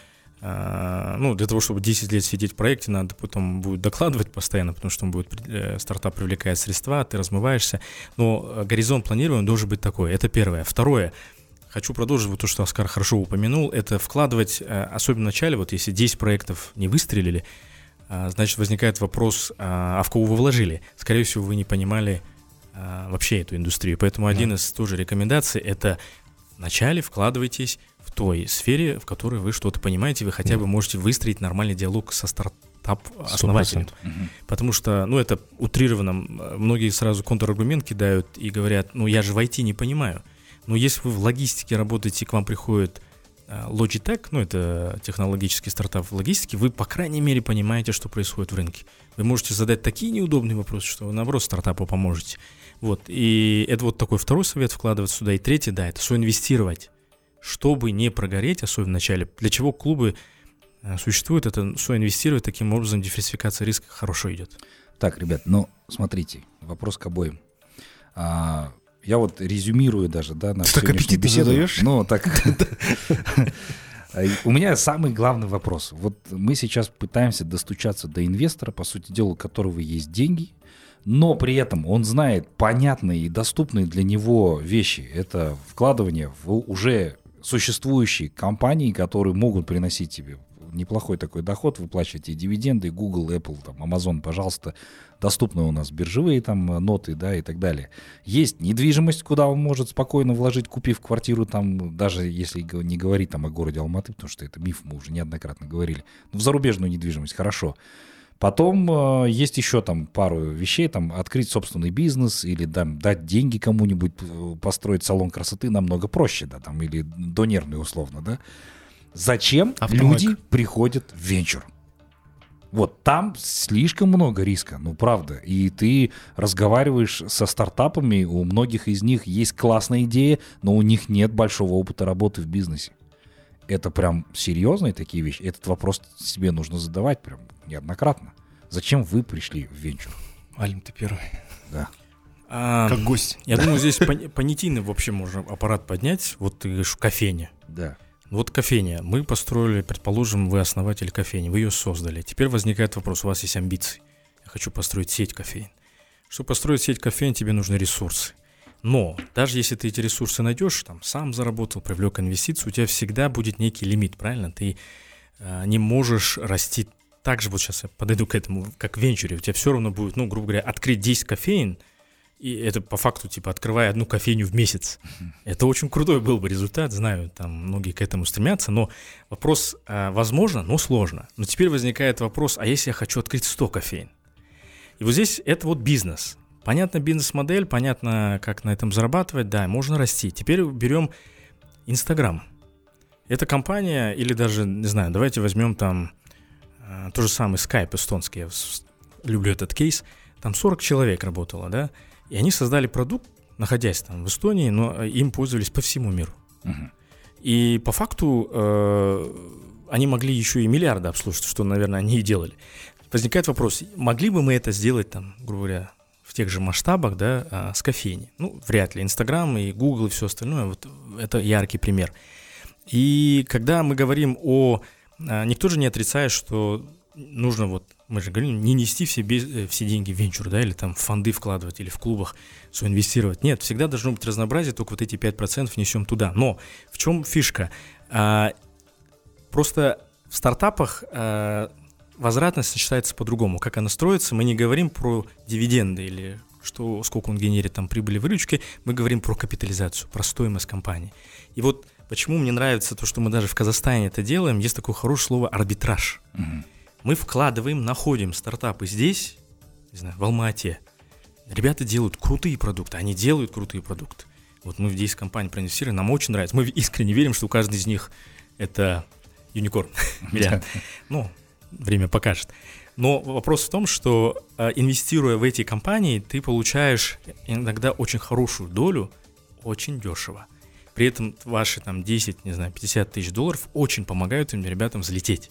э, ну, для того, чтобы 10 лет сидеть в проекте, надо потом будет докладывать постоянно, потому что он будет, э, стартап привлекает средства, ты размываешься. Но горизонт планирования должен быть такой. Это первое. Второе – Хочу продолжить вот то, что Оскар хорошо упомянул, это вкладывать, э, особенно в начале, вот если 10 проектов не выстрелили, э, значит, возникает вопрос, а, а в кого вы вложили? Скорее всего, вы не понимали вообще эту индустрию. Поэтому да. один из тоже рекомендаций – это вначале вкладывайтесь в той сфере, в которой вы что-то понимаете, вы хотя бы можете выстроить нормальный диалог со стартап-основателем. Угу. Потому что, ну, это утрированно, многие сразу контраргумент кидают и говорят, ну, я же в IT не понимаю. Но если вы в логистике работаете, к вам приходит э, Logitech, ну это технологический стартап в логистике, вы, по крайней мере, понимаете, что происходит в рынке. Вы можете задать такие неудобные вопросы, что вы, наоборот, стартапу поможете. Вот, и это вот такой второй совет вкладывать сюда. И третий, да, это соинвестировать, чтобы не прогореть, особенно в начале. Для чего клубы э, существуют, это соинвестировать, таким образом диверсификация риска хорошо идет. Так, ребят, ну, смотрите, вопрос к обоим. А, я вот резюмирую даже, да, на так аппетит беседу. задаешь? Ну, так... У меня самый главный вопрос. Вот мы сейчас пытаемся достучаться до инвестора, по сути дела, у которого есть деньги, но при этом он знает понятные и доступные для него вещи. Это вкладывание в уже существующие компании, которые могут приносить тебе неплохой такой доход, выплачиваете дивиденды, Google, Apple, там, Amazon, пожалуйста, доступны у нас биржевые там ноты, да, и так далее. Есть недвижимость, куда он может спокойно вложить, купив квартиру там, даже если не говорить там о городе Алматы, потому что это миф, мы уже неоднократно говорили. Но в зарубежную недвижимость, хорошо. Потом э, есть еще там пару вещей, там открыть собственный бизнес или там, дать деньги кому-нибудь, э, построить салон красоты намного проще, да, там, или донерный условно, да. Зачем Автомойка. люди приходят в венчур? Вот там слишком много риска, ну правда. И ты разговариваешь со стартапами, у многих из них есть классная идея, но у них нет большого опыта работы в бизнесе. Это прям серьезные такие вещи. Этот вопрос себе нужно задавать прям неоднократно. Зачем вы пришли в венчур? Алим, ты первый. Да. А, как гость. Я думаю, здесь понятийный вообще можно аппарат поднять. Вот ты говоришь, кофейня. Да. Вот кофейня. Мы построили, предположим, вы основатель кофейни, вы ее создали. Теперь возникает вопрос, у вас есть амбиции. Я хочу построить сеть кофеин. Чтобы построить сеть кофеин, тебе нужны ресурсы. Но даже если ты эти ресурсы найдешь, там сам заработал, привлек инвестицию, у тебя всегда будет некий лимит, правильно? Ты э, не можешь расти так же, вот сейчас я подойду к этому, как в венчуре, у тебя все равно будет, ну, грубо говоря, открыть 10 кофеин – и это по факту, типа, открывая одну кофейню в месяц. Это очень крутой был бы результат, знаю, там многие к этому стремятся, но вопрос, э, возможно, но сложно. Но теперь возникает вопрос, а если я хочу открыть 100 кофейн? И вот здесь это вот бизнес. Понятно бизнес-модель, понятно, как на этом зарабатывать, да, можно расти. Теперь берем Инстаграм. Это компания, или даже, не знаю, давайте возьмем там э, то же самое Skype эстонский, я люблю этот кейс, там 40 человек работало, да, и они создали продукт, находясь там в Эстонии, но э, им пользовались по всему миру. Угу. И по факту э, они могли еще и миллиарды обслужить, что, наверное, они и делали. Возникает вопрос, могли бы мы это сделать там, грубо говоря, в тех же масштабах, да, а, с кофейни? Ну, вряд ли. Инстаграм и Google и все остальное, вот это яркий пример. И когда мы говорим о... А, никто же не отрицает, что нужно вот мы же говорим, не нести все, без, э, все деньги в венчур, да, или там в фонды вкладывать, или в клубах все инвестировать. Нет, всегда должно быть разнообразие, только вот эти 5% несем туда. Но в чем фишка? А, просто в стартапах а, возвратность считается по-другому. Как она строится, мы не говорим про дивиденды или что, сколько он генерит там прибыли выручки, мы говорим про капитализацию, про стоимость компании. И вот почему мне нравится то, что мы даже в Казахстане это делаем, есть такое хорошее слово арбитраж. Uh-huh мы вкладываем, находим стартапы здесь, не знаю, в Алмате. Ребята делают крутые продукты, они делают крутые продукты. Вот мы в компании проинвестировали, нам очень нравится. Мы искренне верим, что у каждого из них это юникорн, миллиард. Ну, время покажет. Но вопрос в том, что э, инвестируя в эти компании, ты получаешь иногда очень хорошую долю, очень дешево. При этом ваши там 10, не знаю, 50 тысяч долларов очень помогают этим ребятам взлететь.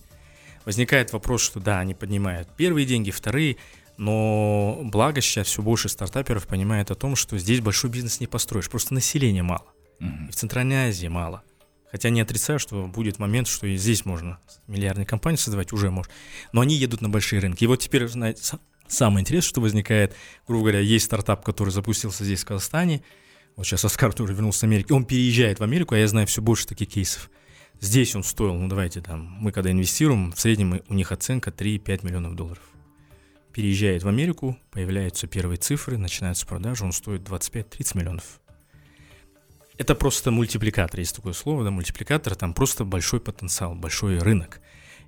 Возникает вопрос, что да, они поднимают первые деньги, вторые, но благо сейчас все больше стартаперов понимает о том, что здесь большой бизнес не построишь, просто населения мало. И в Центральной Азии мало. Хотя не отрицаю, что будет момент, что и здесь можно миллиардные компании создавать, уже можно. Но они едут на большие рынки. И вот теперь, знаете, самое интересное, что возникает, грубо говоря, есть стартап, который запустился здесь, в Казахстане. Вот сейчас Оскар тоже вернулся с Америки. Он переезжает в Америку, а я знаю все больше таких кейсов. Здесь он стоил, ну давайте там, мы когда инвестируем, в среднем у них оценка 3-5 миллионов долларов. Переезжает в Америку, появляются первые цифры, начинаются продажи, он стоит 25-30 миллионов. Это просто мультипликатор, есть такое слово, да, мультипликатор, там просто большой потенциал, большой рынок.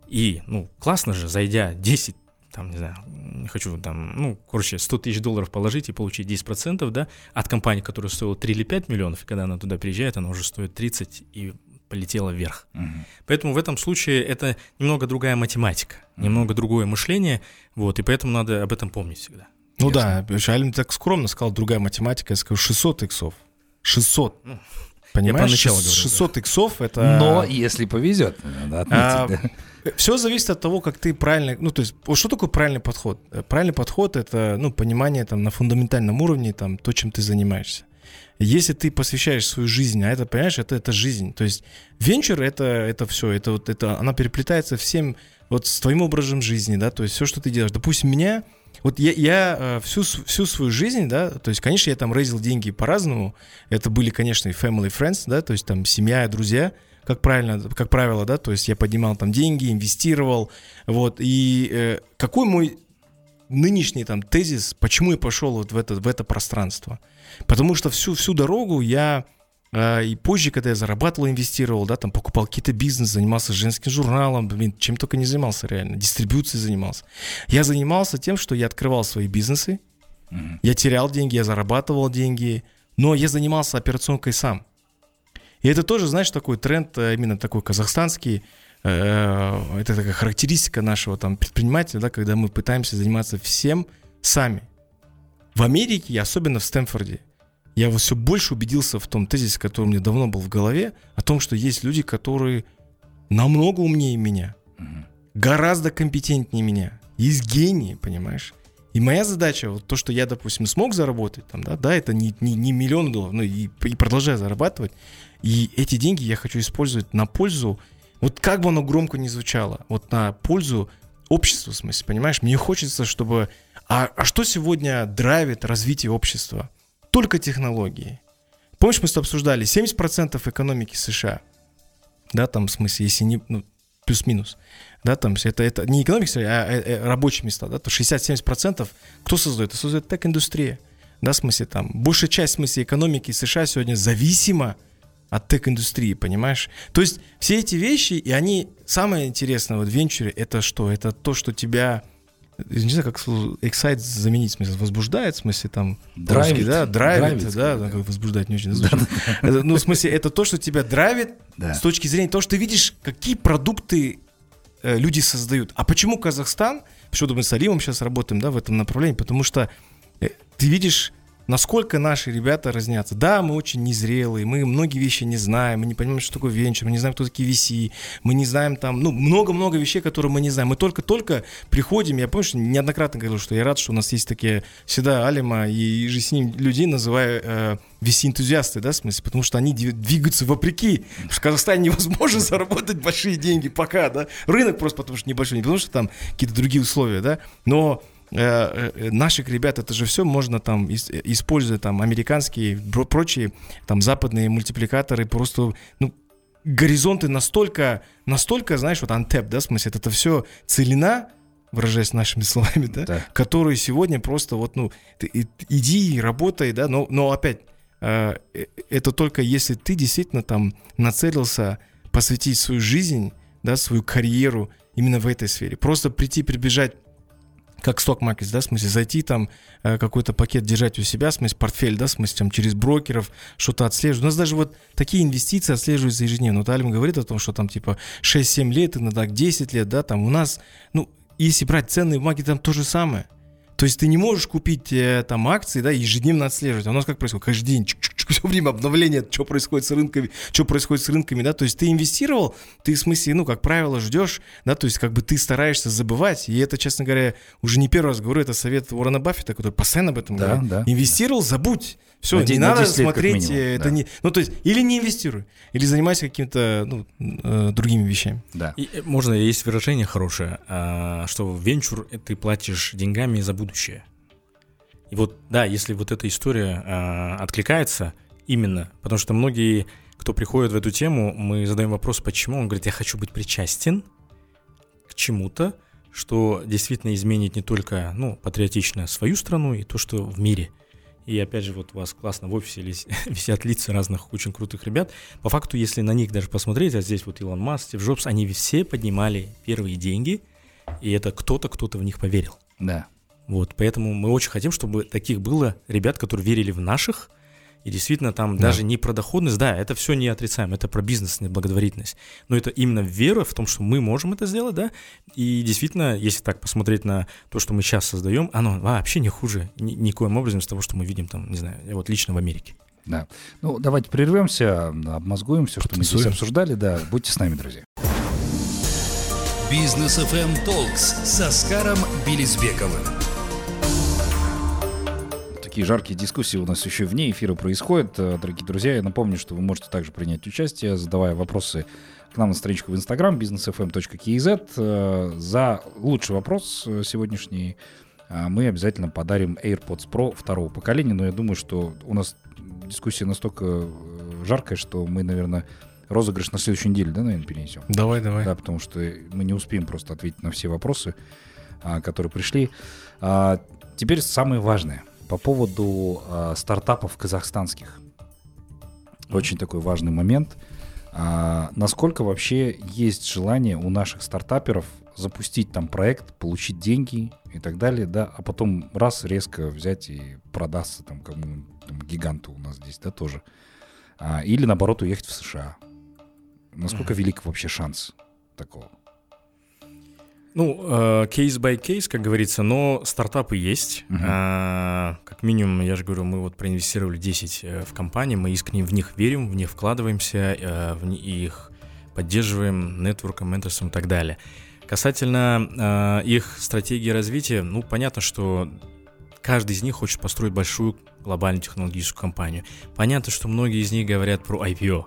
И, ну, классно же, зайдя 10, там, не знаю, не хочу там, ну, короче, 100 тысяч долларов положить и получить 10%, да, от компании, которая стоила 3 или 5 миллионов, и когда она туда приезжает, она уже стоит 30 и полетела вверх. Угу. Поэтому в этом случае это немного другая математика, угу. немного другое мышление, вот, и поэтому надо об этом помнить всегда. Ну Ясно. да, Алим так скромно сказал, другая математика, я скажу 600 иксов. 600. Ну, Понимаешь, 600, 600 да. иксов это... Но если повезет, надо отметить, а, да. Все зависит от того, как ты правильно... Ну, то есть, что такое правильный подход? Правильный подход — это, ну, понимание там на фундаментальном уровне, там, то, чем ты занимаешься. Если ты посвящаешь свою жизнь, а это, понимаешь, это, это жизнь. То есть, венчур — это, это все, это вот, это, она переплетается всем, вот с твоим образом жизни, да, то есть все, что ты делаешь. Допустим, меня вот я, я э, всю, всю свою жизнь, да, то есть, конечно, я там рейзил деньги по-разному. Это были, конечно, и family friends, да, то есть там семья, друзья, как правильно, как правило, да, то есть я поднимал там деньги, инвестировал, вот. И э, какой мой нынешний там тезис, почему я пошел вот в это, в это пространство? Потому что всю, всю дорогу я а, и позже, когда я зарабатывал, инвестировал, да, там покупал какие-то бизнес, занимался женским журналом, блин, чем только не занимался реально, дистрибуцией занимался. Я занимался тем, что я открывал свои бизнесы, mm-hmm. я терял деньги, я зарабатывал деньги, но я занимался операционкой сам. И это тоже, знаешь, такой тренд, э, именно такой казахстанский, э, это такая характеристика нашего там предпринимателя, да, когда мы пытаемся заниматься всем сами. В Америке, особенно в Стэнфорде, я вот все больше убедился в том тезисе, который у меня давно был в голове, о том, что есть люди, которые намного умнее меня, угу. гораздо компетентнее меня, есть гении, понимаешь? И моя задача, вот то, что я, допустим, смог заработать, там, да, да, это не, не, не миллион долларов, но и, и продолжаю зарабатывать. И эти деньги я хочу использовать на пользу, вот как бы оно громко не звучало, вот на пользу обществу, в смысле, понимаешь? Мне хочется, чтобы... А, а что сегодня драйвит развитие общества? только технологии. Помнишь, мы с тобой обсуждали 70% экономики США, да, там в смысле, если не, ну, плюс-минус, да, там, это, это не экономика, а, а, а рабочие места, да, то 60-70% кто создает? Это создает тек-индустрия, да, в смысле, там, большая часть, в смысле, экономики США сегодня зависима от тек-индустрии, понимаешь? То есть все эти вещи, и они, самое интересное вот в венчуре, это что? Это то, что тебя не знаю, как excite заменить, в смысле, возбуждает, в смысле, там, драйвит, да, драйвит, драйвит да, да, как возбуждать не очень звучит. Ну, в смысле, это то, что тебя драйвит да. с точки зрения того, что ты видишь, какие продукты э, люди создают. А почему Казахстан, почему мы с Алимом сейчас работаем, да, в этом направлении, потому что э, ты видишь насколько наши ребята разнятся. Да, мы очень незрелые, мы многие вещи не знаем, мы не понимаем, что такое венчур, мы не знаем, кто такие VC, мы не знаем там, ну, много-много вещей, которые мы не знаем. Мы только-только приходим, я помню, что неоднократно говорил, что я рад, что у нас есть такие всегда Алима и же с ним людей называю э, VC-энтузиасты, да, в смысле, потому что они двигаются вопреки. В Казахстане невозможно заработать большие деньги пока, да. Рынок просто потому что небольшой, не потому что там какие-то другие условия, да, но Э, э, наших ребят это же все можно там используя там американские прочие там западные мультипликаторы просто ну горизонты настолько настолько знаешь вот антеп да в смысле это все целина выражаясь нашими словами да, да. которые сегодня просто вот ну ты, иди и работай да но но опять э, это только если ты действительно там нацелился посвятить свою жизнь да свою карьеру именно в этой сфере просто прийти прибежать как сток маркет, да, в смысле зайти там, э, какой-то пакет держать у себя, в смысле портфель, да, в смысле там через брокеров что-то отслеживать. У нас даже вот такие инвестиции отслеживаются ежедневно. Вот Алим говорит о том, что там типа 6-7 лет, иногда 10 лет, да, там у нас, ну, если брать ценные бумаги, там то же самое. То есть ты не можешь купить э, там акции, да, ежедневно отслеживать. А у нас как происходит? Каждый день чик -чик -чик, все время обновление, что происходит с рынками, что происходит с рынками, да, то есть ты инвестировал, ты в смысле, ну, как правило, ждешь, да, то есть как бы ты стараешься забывать, и это, честно говоря, уже не первый раз говорю, это совет Уоррена Баффета, который постоянно об этом Да, говорит. да. Инвестировал, забудь. Все, На не де- на надо 10 лет как смотреть, минимум, э, это да. не, ну, то есть, или не инвестируй, или занимайся какими-то, ну, э, другими вещами. Да. И, э, можно, есть выражение хорошее, а, что в венчур э, ты платишь деньгами за будущее. И вот, да, если вот эта история а, откликается именно, потому что многие, кто приходит в эту тему, мы задаем вопрос, почему, он говорит, я хочу быть причастен к чему-то, что действительно изменит не только, ну, патриотично свою страну и то, что в мире. И опять же, вот у вас классно в офисе висят лица разных очень крутых ребят. По факту, если на них даже посмотреть, а здесь вот Илон Маск, Стив Джобс, они все поднимали первые деньги, и это кто-то, кто-то в них поверил. Да. Вот, поэтому мы очень хотим, чтобы таких было ребят, которые верили в наших, и действительно там Да. даже не про доходность, да, это все не отрицаем, это про бизнес, не благотворительность. Но это именно вера в том, что мы можем это сделать, да, и действительно, если так посмотреть на то, что мы сейчас создаем, оно вообще не хуже ни- никоим образом с того, что мы видим там, не знаю, вот лично в Америке. Да. Ну, давайте прервемся, обмозгуем все, что мы здесь обсуждали. Да, будьте с нами, друзья. Бизнес FM Talks с Оскаром Белизбековым. Такие жаркие дискуссии у нас еще вне эфира происходят. Э, Дорогие друзья, я напомню, что вы можете также принять участие, задавая вопросы к нам на страничку в Инстаграм businessfm.kz. Э, За лучший вопрос э, сегодняшний мы обязательно подарим AirPods Pro второго поколения. Но я думаю, что у нас дискуссия настолько жаркая, что мы, наверное, розыгрыш на следующей неделе, да, наверное, перенесем. Давай, давай. Да, потому что мы не успеем просто ответить на все вопросы, а, которые пришли. А, Теперь самое важное по поводу а, стартапов казахстанских. Очень такой важный момент. А, Насколько вообще есть желание у наших стартаперов запустить там проект, получить деньги и так далее, да, а потом раз резко взять и продастся там кому там, гиганту у нас здесь, да, тоже. А, Или наоборот уехать в США. Насколько велик вообще шанс такого? Ну, кейс by кейс, как говорится, но стартапы есть. Мгм. А, как минимум, я же говорю, мы вот проинвестировали 10 э, в компании, мы искренне в них верим, в них вкладываемся, э, в их поддерживаем нетворком, менторством и так далее. Касательно э, их стратегии развития, ну, понятно, что каждый из них хочет построить большую глобальную технологическую компанию. Понятно, что многие из них говорят про IPO.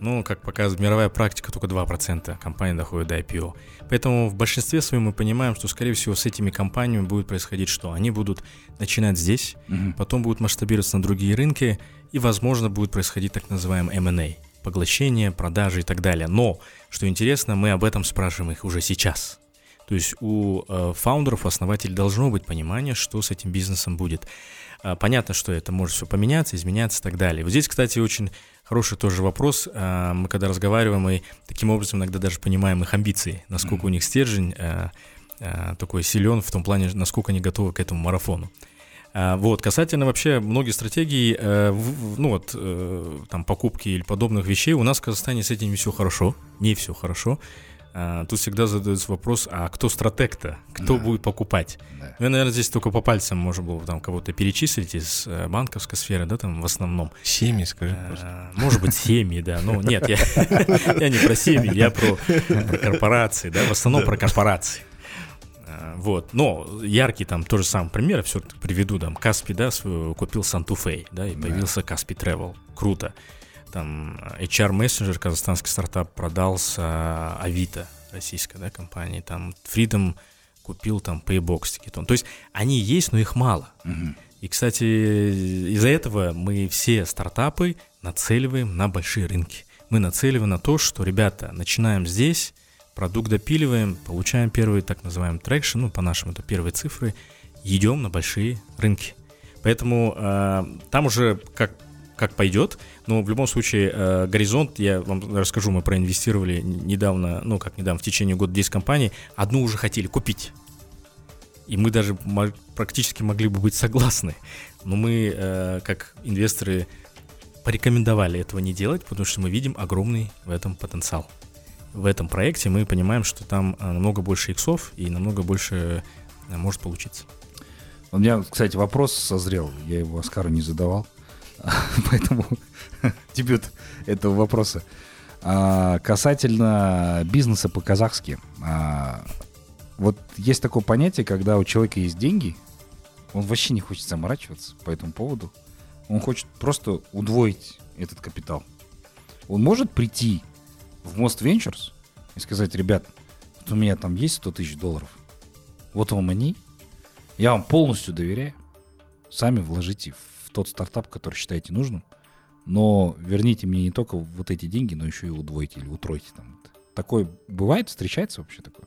Но, как показывает мировая практика, только 2% компаний доходят до IPO. Поэтому в большинстве своем мы понимаем, что, скорее всего, с этими компаниями будет происходить что? Они будут начинать здесь, Мгм. потом будут масштабироваться на другие рынки, и, возможно, будет происходить так называемый M&A, поглощение, продажи и так далее. Но, что интересно, мы об этом спрашиваем их уже сейчас. То есть у э, фаундеров, основателей должно быть понимание, что с этим бизнесом будет. А, Понятно, что это может все поменяться, изменяться и так далее. Вот здесь, кстати, очень хороший тоже вопрос. А, Мы когда разговариваем, мы таким образом иногда даже понимаем их амбиции, насколько у них стержень э, э, такой силен в том плане, насколько они готовы к этому марафону. А, Вот, касательно вообще многих стратегий, э, ну вот, там, покупки или подобных вещей, у нас в Казахстане с этим не все хорошо, не все хорошо. А, Тут всегда задается вопрос, а кто стратег-то? Кто Да. будет покупать? Да. Ну, я, наверное, здесь только по пальцам можно было бы там кого-то перечислить из э, банковской сферы, да, там в основном. Семьи, скажи просто. А, Может быть, семьи, да. Ну, нет, я, я не про семьи, я про, про корпорации, да, в основном про корпорации. А, Вот, но яркий там тоже самый пример, все приведу, там, Каспи, да, свою купил Сантуфей, да, и Да. появился Каспи Travel, круто. Там HR Messenger, казахстанский стартап, продался Авито, российская, да, компания, там Freedom купил там Paybox, Ticketon. То есть они есть, но их мало. Мгм. И, кстати, из-за этого мы все стартапы нацеливаем на большие рынки. Мы нацеливаем на то, что, ребята, начинаем здесь, продукт допиливаем, получаем первый так называемый traction, ну, по-нашему это первые цифры, идем на большие рынки. Поэтому э, там уже как, как пойдет, но в любом случае э, горизонт, я вам расскажу, мы проинвестировали недавно, ну, как недавно, в течение года 10 компаний, одну уже хотели купить. И мы даже практически могли бы быть согласны. Но мы, э, как инвесторы, порекомендовали этого не делать, потому что мы видим огромный в этом потенциал. В этом проекте мы понимаем, что там э, намного больше иксов и намного больше э, может получиться. У меня, кстати, вопрос созрел. Я его Оскару не задавал. Поэтому дебют этого вопроса. А, касательно бизнеса по-казахски. А, вот есть такое понятие, когда у человека есть деньги, он вообще не хочет заморачиваться по этому поводу. Он хочет просто удвоить этот капитал. Он может прийти в Most Ventures и сказать, ребят, вот у меня там есть 100 тысяч долларов, вот вам они, я вам полностью доверяю, сами вложите в тот стартап, который считаете нужным, но верните мне не только вот эти деньги, но еще и удвойте или утройте там. Такое бывает, встречается вообще такое?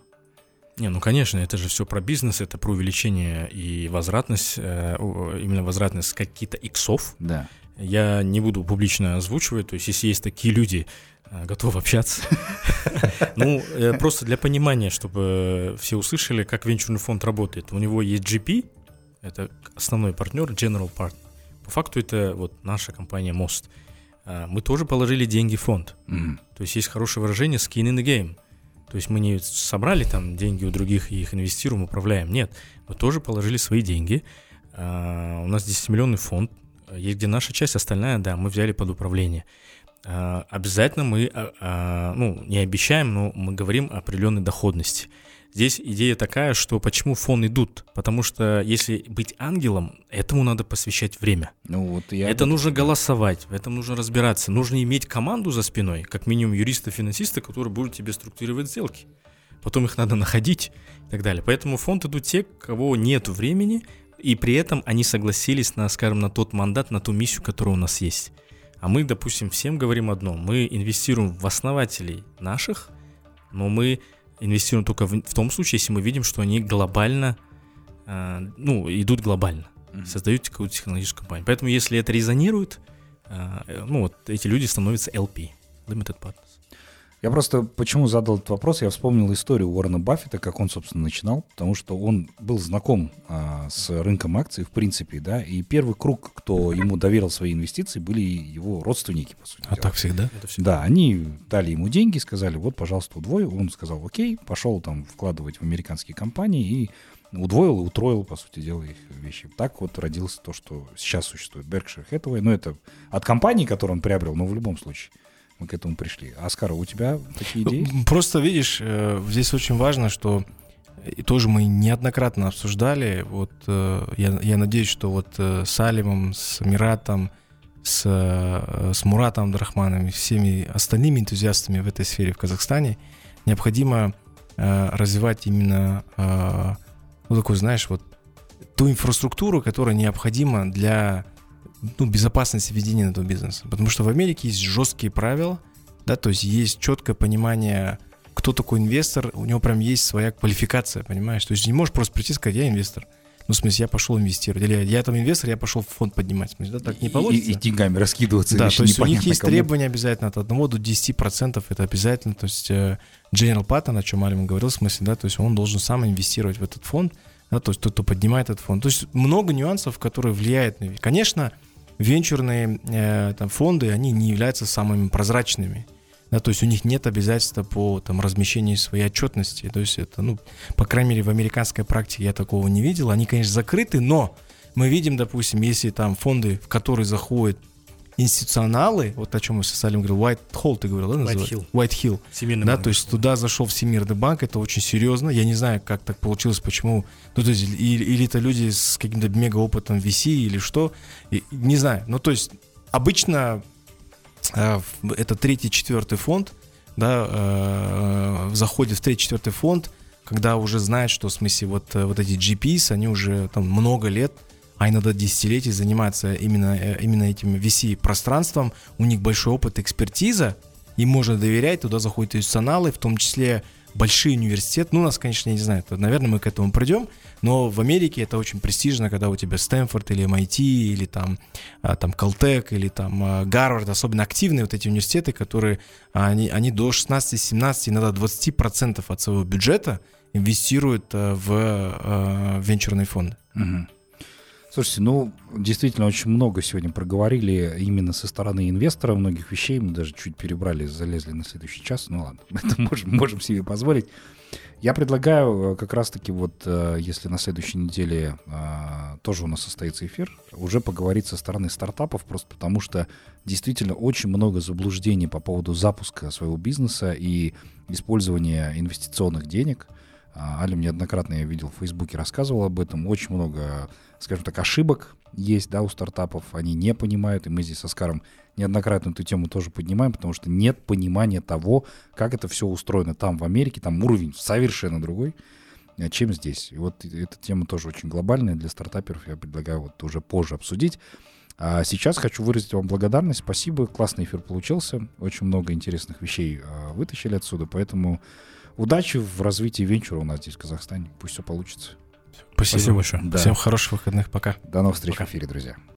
Не, ну конечно, это же все про бизнес, это про увеличение и возвратность, э, именно возвратность каких-то иксов. Да. Я не буду публично озвучивать, то есть если есть такие люди, э, готовы общаться. Ну, э, просто для понимания, чтобы все услышали, как венчурный фонд работает. У него есть GP, это основной партнер, General Partner. По факту это вот наша компания Most. А, мы тоже положили деньги в фонд. То есть есть хорошее выражение skin in the game. То есть мы не собрали там деньги у других и их инвестируем, управляем. Нет, мы тоже положили свои деньги. А, у нас 10-миллионный фонд, есть где наша часть, остальная, да, мы взяли под управление. А, обязательно мы, ну, не обещаем, но мы говорим о определенной доходности. Здесь идея такая, что почему фон идут? Потому что если быть ангелом, этому надо посвящать время. Ну, вот я это нужно голосовать, в этом нужно разбираться. Нужно иметь команду за спиной, как минимум юриста-финансиста, который будет тебе структурировать сделки. Потом их надо находить и так далее. Поэтому фонд идут те, кого нет времени, и при этом они согласились на, скажем, на тот мандат, на ту миссию, которая у нас есть. А мы, допустим, всем говорим одно. Мы инвестируем в основателей наших, но мы инвестируем только в, в том случае, если мы видим, что они глобально, э, ну, идут глобально, mm-hmm. создают какую-то технологическую компанию. Поэтому, если это резонирует, э, ну, вот эти люди становятся LP, Limited Partners. Я просто почему задал этот вопрос, я вспомнил историю Уоррена Баффета, как он, собственно, начинал, потому что он был знаком а, с рынком акций, в принципе, да, и первый круг, кто ему доверил свои инвестиции, были его родственники, по сути. А дела. так всегда? Это всегда? Да, они дали ему деньги, сказали, вот, пожалуйста, удвой, он сказал, окей, пошел там вкладывать в американские компании и удвоил и утроил, по сути дела, их вещи. Так вот родился то, что сейчас существует Berkshire Hathaway, но это от компании, которую он приобрел, но в любом случае мы к этому пришли. Оскар, у тебя такие идеи? Просто видишь, э, здесь очень важно, что и тоже мы неоднократно обсуждали. Вот э, я, я надеюсь, что вот э, с Алимом, с Миратом, с, с Муратом Драхманом и всеми остальными энтузиастами в этой сфере в Казахстане необходимо развивать именно ну, такой, знаешь, вот ту инфраструктуру, которая необходима для ну, безопасности ведения этого бизнеса. Потому что в Америке есть жесткие правила, да, то есть есть четкое понимание, кто такой инвестор, у него прям есть своя квалификация, понимаешь? То есть не можешь просто прийти и сказать, я инвестор. Ну, в смысле, я пошел инвестировать. Или я там инвестор, я пошел в фонд поднимать. В смысле, да, так не получится. И, и, и деньгами раскидываться. Да, то есть у них есть кому. требования обязательно от 1 до 10%, это обязательно. То есть э, General Patton, о чем Алим говорил, в смысле, да, то есть он должен сам инвестировать в этот фонд, да, то есть тот, кто поднимает этот фонд. То есть много нюансов, которые влияют на... Конечно, венчурные э, там, фонды, они не являются самыми прозрачными. Да, то есть у них нет обязательства по там, размещению своей отчетности. То есть это, ну, по крайней мере, в американской практике я такого не видел. Они, конечно, закрыты, но мы видим, допустим, если там фонды, в которые заходят институционалы, вот о чем мы с Салим говорил, White Hall ты говорил, да, White Hill. White Hill. Всемирный да, банк. то есть туда зашел Всемирный банк, это очень серьезно. Я не знаю, как так получилось, почему. Ну, то есть, или, или это люди с каким-то мега опытом VC или что. И, не знаю. Ну, то есть, обычно э, это третий, четвертый фонд, да, э, заходит в третий, четвертый фонд, когда уже знают, что в смысле вот, э, вот эти GPs, они уже там много лет а иногда десятилетий заниматься именно, э, именно этим VC-пространством. У них большой опыт, экспертиза, им можно доверять, туда заходят институционалы, в том числе большие университеты. Ну, нас, конечно, я не знаю, это, наверное, мы к этому придем, но в Америке это очень престижно, когда у тебя Стэнфорд или MIT, или там, а, там Caltech, или там а, Гарвард, особенно активные вот эти университеты, которые, они, они до 16-17, иногда 20% от своего бюджета инвестируют э, в э, венчурные фонды. Угу. Слушайте, ну, действительно, очень много сегодня проговорили именно со стороны инвестора многих вещей. Мы даже чуть перебрали, залезли на следующий час. Ну ладно, это можем, можем себе позволить. Я предлагаю э, как раз-таки вот, э, если на следующей неделе э, тоже у нас состоится эфир, уже поговорить со стороны стартапов, просто потому что действительно очень много заблуждений по поводу запуска своего бизнеса и использования инвестиционных денег. А, Аля неоднократно, я видел, в Фейсбуке рассказывал об этом. Очень много, скажем так, ошибок есть, да, у стартапов. Они не понимают, и мы здесь со Скаром неоднократно эту тему тоже поднимаем, потому что нет понимания того, как это все устроено там, в Америке. Там уровень совершенно другой, э, чем здесь. И вот эта тема тоже очень глобальная для стартаперов. Я предлагаю вот уже позже обсудить. А сейчас хочу выразить вам благодарность. Спасибо, классный эфир получился. Очень много интересных вещей а, вытащили отсюда, поэтому удачи в развитии венчура у нас здесь в Казахстане. Пусть все получится. Спасибо, Спасибо большое. Да. Всем хороших выходных. Пока. До новых встреч в эфире, друзья.